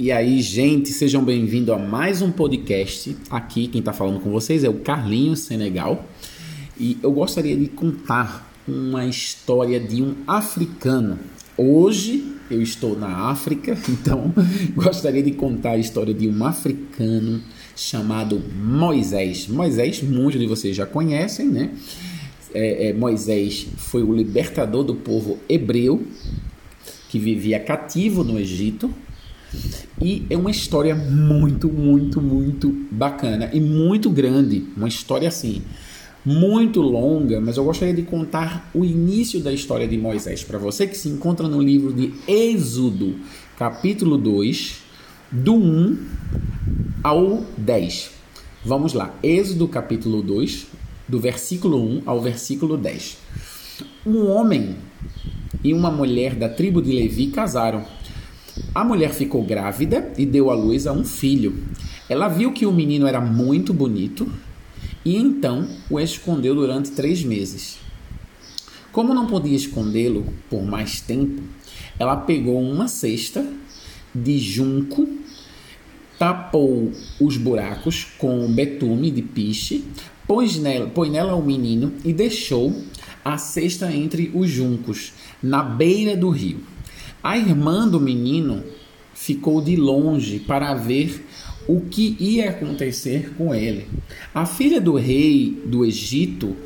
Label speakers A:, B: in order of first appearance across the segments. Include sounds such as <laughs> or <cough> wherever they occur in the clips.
A: E aí, gente, sejam bem-vindos a mais um podcast. Aqui quem está falando com vocês é o Carlinhos Senegal. E eu gostaria de contar uma história de um africano. Hoje eu estou na África, <laughs> então gostaria de contar a história de um africano chamado Moisés. Moisés, muitos de vocês já conhecem, né? É, é, Moisés foi o libertador do povo hebreu que vivia cativo no Egito e é uma história muito, muito, muito bacana e muito grande. Uma história assim, muito longa, mas eu gostaria de contar o início da história de Moisés para você que se encontra no livro de Êxodo, capítulo 2, do 1 ao 10. Vamos lá, Êxodo capítulo 2, do versículo 1 ao versículo 10. Um homem e uma mulher da tribo de Levi casaram a mulher ficou grávida e deu à luz a um filho. Ela viu que o menino era muito bonito e então o escondeu durante três meses. Como não podia escondê-lo por mais tempo, ela pegou uma cesta de junco, tapou os buracos com betume de piche, pôs nela, nela o menino e deixou a cesta entre os juncos, na beira do rio. A irmã do menino ficou de longe para ver o que ia acontecer com ele. A filha do rei do Egito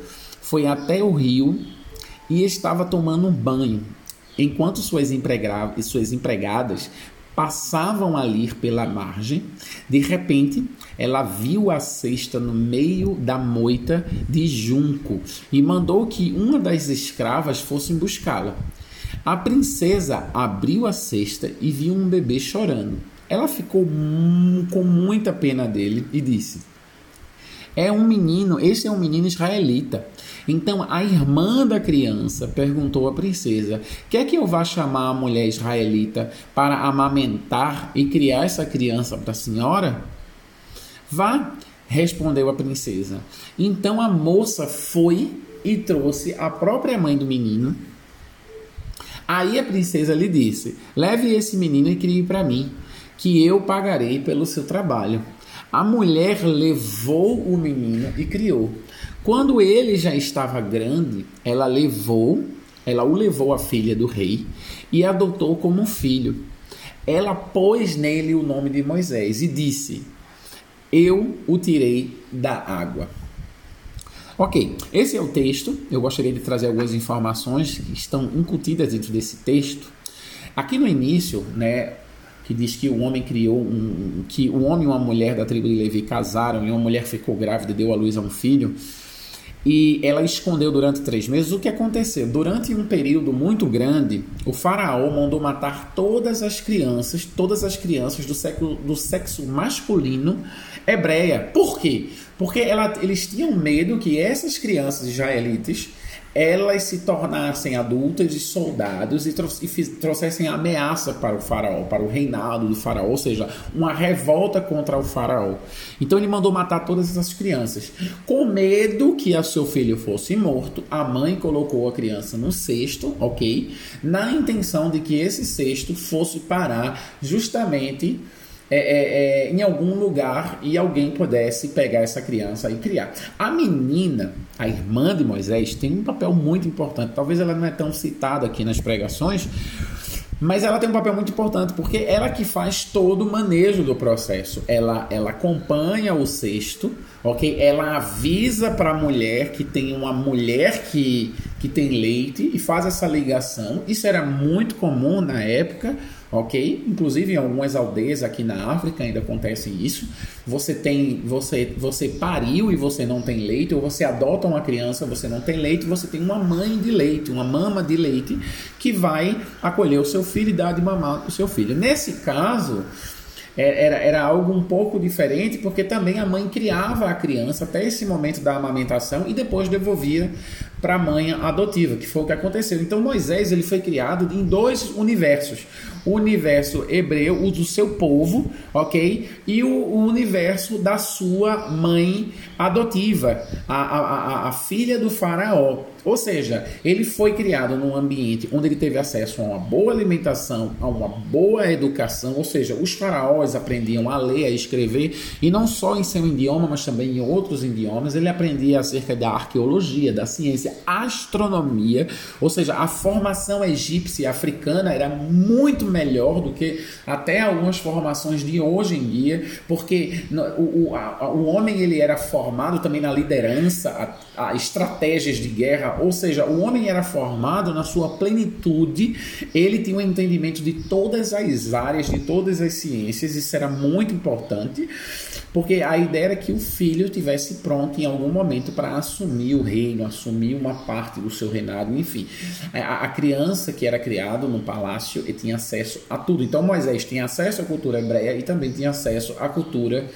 A: foi até o rio e estava tomando um banho, enquanto suas, empregadas, suas empregadas passavam ali pela margem. De repente, ela viu a cesta no meio da moita de junco e mandou que uma das escravas fosse buscá-la. A princesa abriu a cesta e viu um bebê chorando. Ela ficou com muita pena dele e disse: É um menino, esse é um menino israelita. Então a irmã da criança perguntou à princesa: Quer que eu vá chamar a mulher israelita para amamentar e criar essa criança para a senhora? Vá, respondeu a princesa. Então a moça foi e trouxe a própria mãe do menino Aí a princesa lhe disse: Leve esse menino e crie para mim, que eu pagarei pelo seu trabalho. A mulher levou o menino e criou. Quando ele já estava grande, ela levou, ela o levou à filha do rei e adotou como filho. Ela pôs nele o nome de Moisés e disse: Eu o tirei da água. Ok, esse é o texto. Eu gostaria de trazer algumas informações que estão incutidas dentro desse texto. Aqui no início, né, que diz que o homem criou um, que o homem e uma mulher da tribo de Levi casaram e uma mulher ficou grávida e deu à luz a um filho e ela escondeu durante três meses. O que aconteceu? Durante um período muito grande, o faraó mandou matar todas as crianças, todas as crianças do, século, do sexo masculino hebreia. Por quê? Porque ela, eles tinham medo que essas crianças israelitas elas se tornassem adultas e soldados e, trouxessem ameaça para o faraó, para o reinado do faraó, ou seja, uma revolta contra o faraó. Então ele mandou matar todas essas crianças. Com medo que a seu filho fosse morto, a mãe colocou a criança no cesto, ok? Na intenção de que esse cesto fosse parar justamente é, é, é, em algum lugar e alguém pudesse pegar essa criança e criar. A menina, a irmã de Moisés, tem um papel muito importante. Talvez ela não é tão citada aqui nas pregações, mas ela tem um papel muito importante porque ela que faz todo o manejo do processo. Ela, ela acompanha o cesto, ok? Ela avisa para a mulher que tem uma mulher que, que tem leite e faz essa ligação. Isso era muito comum na época ok? Inclusive em algumas aldeias aqui na África ainda acontece isso. Você tem, você, você pariu e você não tem leite, ou você adota uma criança, você não tem leite, você tem uma mãe de leite, uma mama de leite que vai acolher o seu filho e dar de mamar o seu filho. Nesse caso, é, era, era algo um pouco diferente, porque também a mãe criava a criança até esse momento da amamentação e depois devolvia para a mãe adotiva, que foi o que aconteceu. Então Moisés ele foi criado em dois universos o universo hebreu, o do seu povo, ok? E o, o universo da sua mãe adotiva, a, a, a, a filha do faraó. Ou seja, ele foi criado num ambiente onde ele teve acesso a uma boa alimentação, a uma boa educação, ou seja, os faraós aprendiam a ler, a escrever, e não só em seu idioma, mas também em outros idiomas. Ele aprendia acerca da arqueologia, da ciência, astronomia, ou seja, a formação egípcia e africana era muito melhor do que até algumas formações de hoje em dia, porque o, o, a, o homem ele era formado também na liderança, a, a estratégias de guerra ou seja, o homem era formado na sua plenitude, ele tinha um entendimento de todas as áreas, de todas as ciências, isso era muito importante, porque a ideia era que o filho tivesse pronto em algum momento para assumir o reino, assumir uma parte do seu reinado, enfim. A, a criança que era criado no palácio tinha acesso a tudo. Então Moisés tinha acesso à cultura hebreia e também tinha acesso à cultura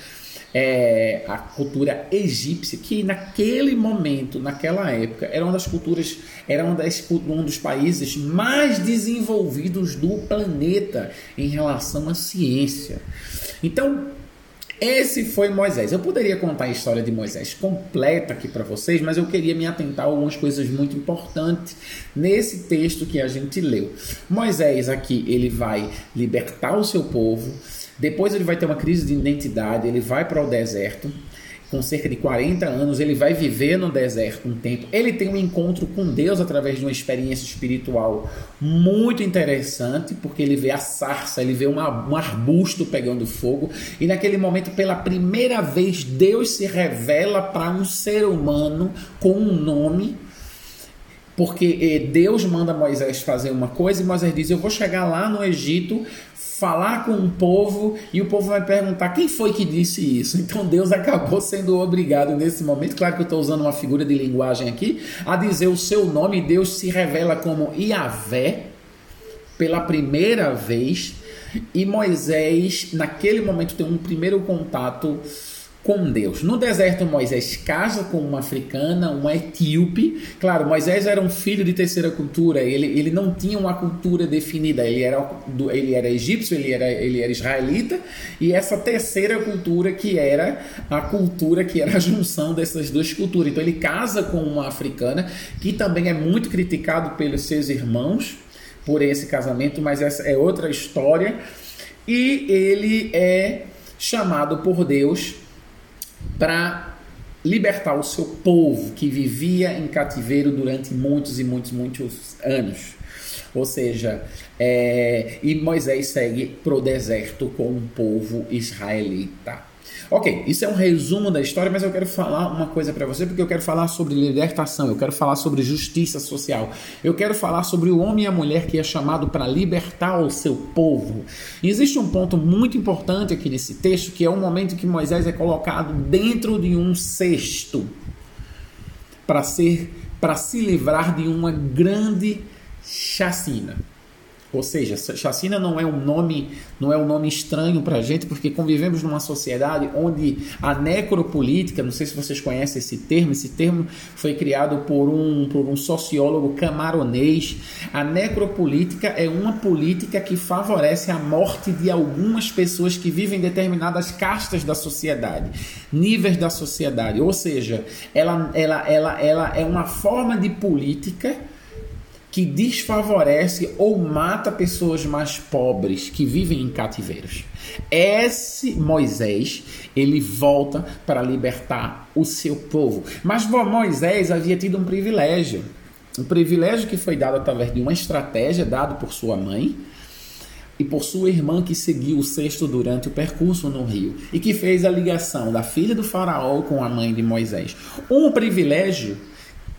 A: é, cultura egípcia, que naquele momento, naquela época, era uma das culturas, era uma das, um dos países mais desenvolvidos do planeta em relação à ciência. Então, esse foi Moisés. Eu poderia contar a história de Moisés completa aqui para vocês, mas eu queria me atentar a algumas coisas muito importantes nesse texto que a gente leu. Moisés aqui, ele vai libertar o seu povo, depois ele vai ter uma crise de identidade, ele vai para o deserto. Com cerca de 40 anos, ele vai viver no deserto um tempo. Ele tem um encontro com Deus através de uma experiência espiritual muito interessante, porque ele vê a sarça, ele vê um arbusto pegando fogo, e naquele momento, pela primeira vez, Deus se revela para um ser humano com um nome porque eh, Deus manda Moisés fazer uma coisa e Moisés diz: Eu vou chegar lá no Egito, falar com o povo e o povo vai perguntar quem foi que disse isso. <laughs> Então Deus acabou sendo obrigado nesse momento, claro que eu estou usando uma figura de linguagem aqui, a dizer o seu nome. Deus se revela como Iavé pela primeira vez e Moisés, naquele momento, tem um primeiro contato com Deus. No deserto, Moisés casa com uma africana, uma etíope. Claro, Moisés era um filho de terceira cultura, ele, ele não tinha uma cultura definida, ele era, ele era egípcio, ele era, ele era israelita, e essa terceira cultura que era a cultura que era a junção dessas duas culturas. Então ele casa com uma africana, que também é muito criticado pelos seus irmãos por esse casamento, mas essa é outra história. E ele é chamado por Deus para libertar o seu povo que vivia em cativeiro durante muitos e muitos, muitos anos. Ou seja, é, e Moisés segue para o deserto com o povo israelita. Ok, isso é um resumo da história, mas eu quero falar uma coisa para você, porque eu quero falar sobre libertação, eu quero falar sobre justiça social, eu quero falar sobre o homem e a mulher que é chamado para libertar o seu povo. E existe um ponto muito importante aqui nesse texto, que é o momento que Moisés é colocado dentro de um cesto para ser para se livrar de uma grande chacina. Ou seja, chacina não é um nome, não é um nome estranho para a gente, porque convivemos numa sociedade onde a necropolítica, não sei se vocês conhecem esse termo, esse termo foi criado por um, por um sociólogo camaronês. A necropolítica é uma política que favorece a morte de algumas pessoas que vivem em determinadas castas da sociedade, níveis da sociedade. Ou seja, ela, ela, ela, ela é uma forma de política que desfavorece ou mata pessoas mais pobres que vivem em cativeiros. Esse Moisés, ele volta para libertar o seu povo. Mas Moisés havia tido um privilégio. Um privilégio que foi dado através de uma estratégia dada por sua mãe e por sua irmã que seguiu o cesto durante o percurso no rio e que fez a ligação da filha do faraó com a mãe de Moisés. Um privilégio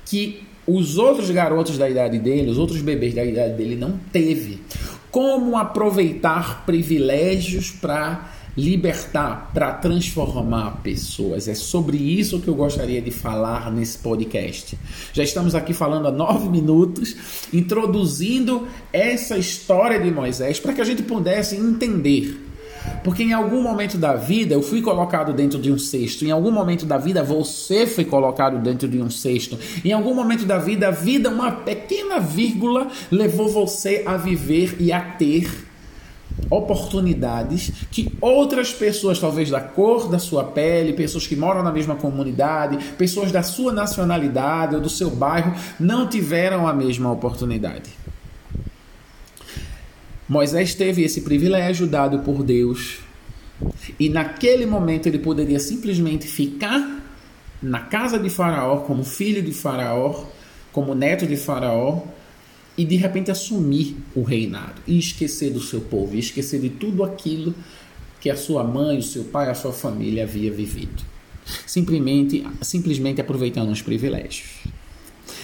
A: que os outros garotos da idade dele, os outros bebês da idade dele não teve. Como aproveitar privilégios para libertar, para transformar pessoas. É sobre isso que eu gostaria de falar nesse podcast. Já estamos aqui falando há nove minutos, introduzindo essa história de Moisés para que a gente pudesse entender Porque em algum momento da vida eu fui colocado dentro de um cesto. Em algum momento da vida você foi colocado dentro de um cesto. Em algum momento da vida, a vida, uma pequena vírgula, levou você a viver e a ter oportunidades que outras pessoas, talvez da cor da sua pele, pessoas que moram na mesma comunidade, pessoas da sua nacionalidade ou do seu bairro, não tiveram a mesma oportunidade. Moisés teve esse privilégio dado por Deus. E naquele momento ele poderia simplesmente ficar na casa de Faraó, como filho de Faraó, como neto de Faraó, e de repente assumir o reinado e esquecer do seu povo, e esquecer de tudo aquilo que a sua mãe, o seu pai, a sua família havia vivido. Simplesmente, simplesmente aproveitando os privilégios.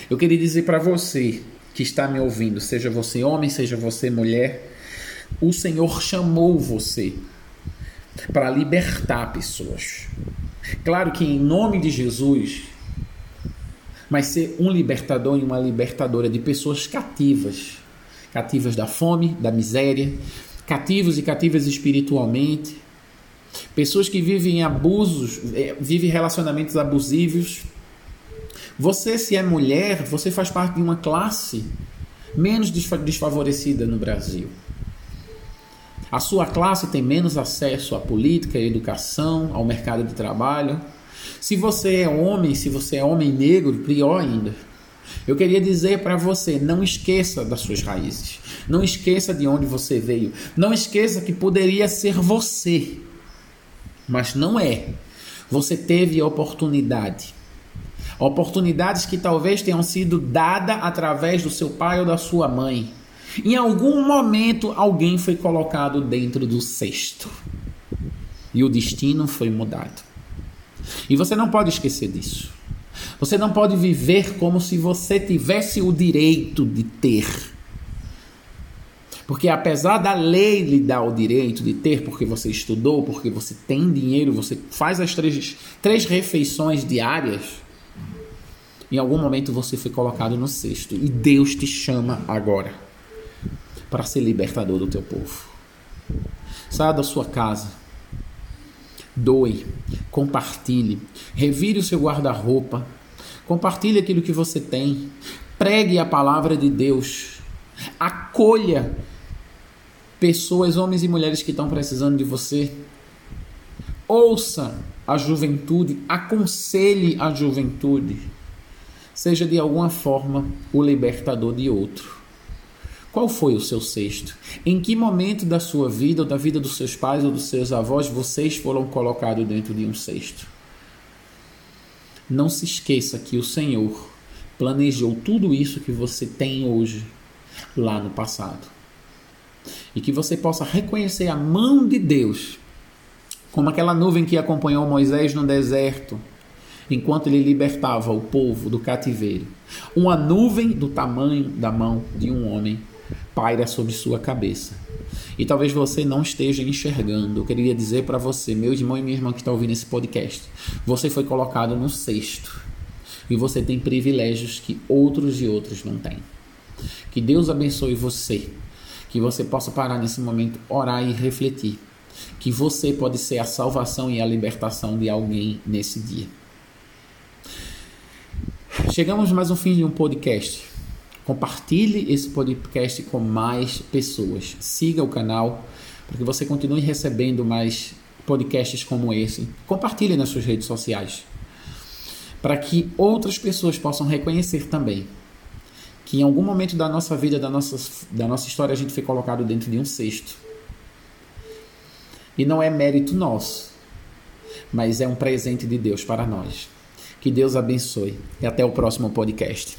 A: Eu queria dizer para você que está me ouvindo, seja você homem, seja você mulher, o Senhor chamou você para libertar pessoas. Claro que em nome de Jesus, mas ser um libertador e uma libertadora de pessoas cativas cativas da fome, da miséria, cativos e cativas espiritualmente, pessoas que vivem abusos, é, vivem relacionamentos abusivos. Você, se é mulher, você faz parte de uma classe menos desfavorecida no Brasil. A sua classe tem menos acesso à política, à educação, ao mercado de trabalho. Se você é homem, se você é homem negro, pior ainda. Eu queria dizer para você: não esqueça das suas raízes. Não esqueça de onde você veio. Não esqueça que poderia ser você, mas não é. Você teve oportunidade. Oportunidades que talvez tenham sido dadas através do seu pai ou da sua mãe. Em algum momento, alguém foi colocado dentro do cesto e o destino foi mudado. E você não pode esquecer disso. Você não pode viver como se você tivesse o direito de ter. Porque apesar da lei lhe dar o direito de ter, porque você estudou, porque você tem dinheiro, você faz as três, três refeições diárias, em algum momento você foi colocado no cesto. E Deus te chama agora para ser libertador do teu povo. Saia da sua casa Doe, compartilhe, revire o seu guarda-roupa, compartilhe aquilo que você tem, pregue a palavra de Deus, acolha pessoas, homens e mulheres que estão precisando de você. Ouça a juventude, aconselhe a juventude. Seja de alguma forma o libertador de outro. Qual foi o seu sexto? Em que momento da sua vida, ou da vida dos seus pais ou dos seus avós, vocês foram colocados dentro de um cesto? Não se esqueça que o Senhor planejou tudo isso que você tem hoje lá no passado. E que você possa reconhecer a mão de Deus, como aquela nuvem que acompanhou Moisés no deserto, enquanto ele libertava o povo do cativeiro. Uma nuvem do tamanho da mão de um homem paira sobre sua cabeça. E talvez você não esteja enxergando. Eu queria dizer para você, meu irmão e minha irmã que está ouvindo esse podcast, você foi colocado no cesto. E você tem privilégios que outros e outros não têm. Que Deus abençoe você. Que você possa parar nesse momento, orar e refletir. Que você pode ser a salvação e a libertação de alguém nesse dia. Chegamos mais um fim de um podcast. Compartilhe esse podcast com mais pessoas. Siga o canal para que você continue recebendo mais podcasts como esse. Compartilhe nas suas redes sociais para que outras pessoas possam reconhecer também que em algum momento da nossa vida, da nossa, da nossa história, a gente foi colocado dentro de um cesto. E não é mérito nosso, mas é um presente de Deus para nós. Que Deus abençoe e até o próximo podcast.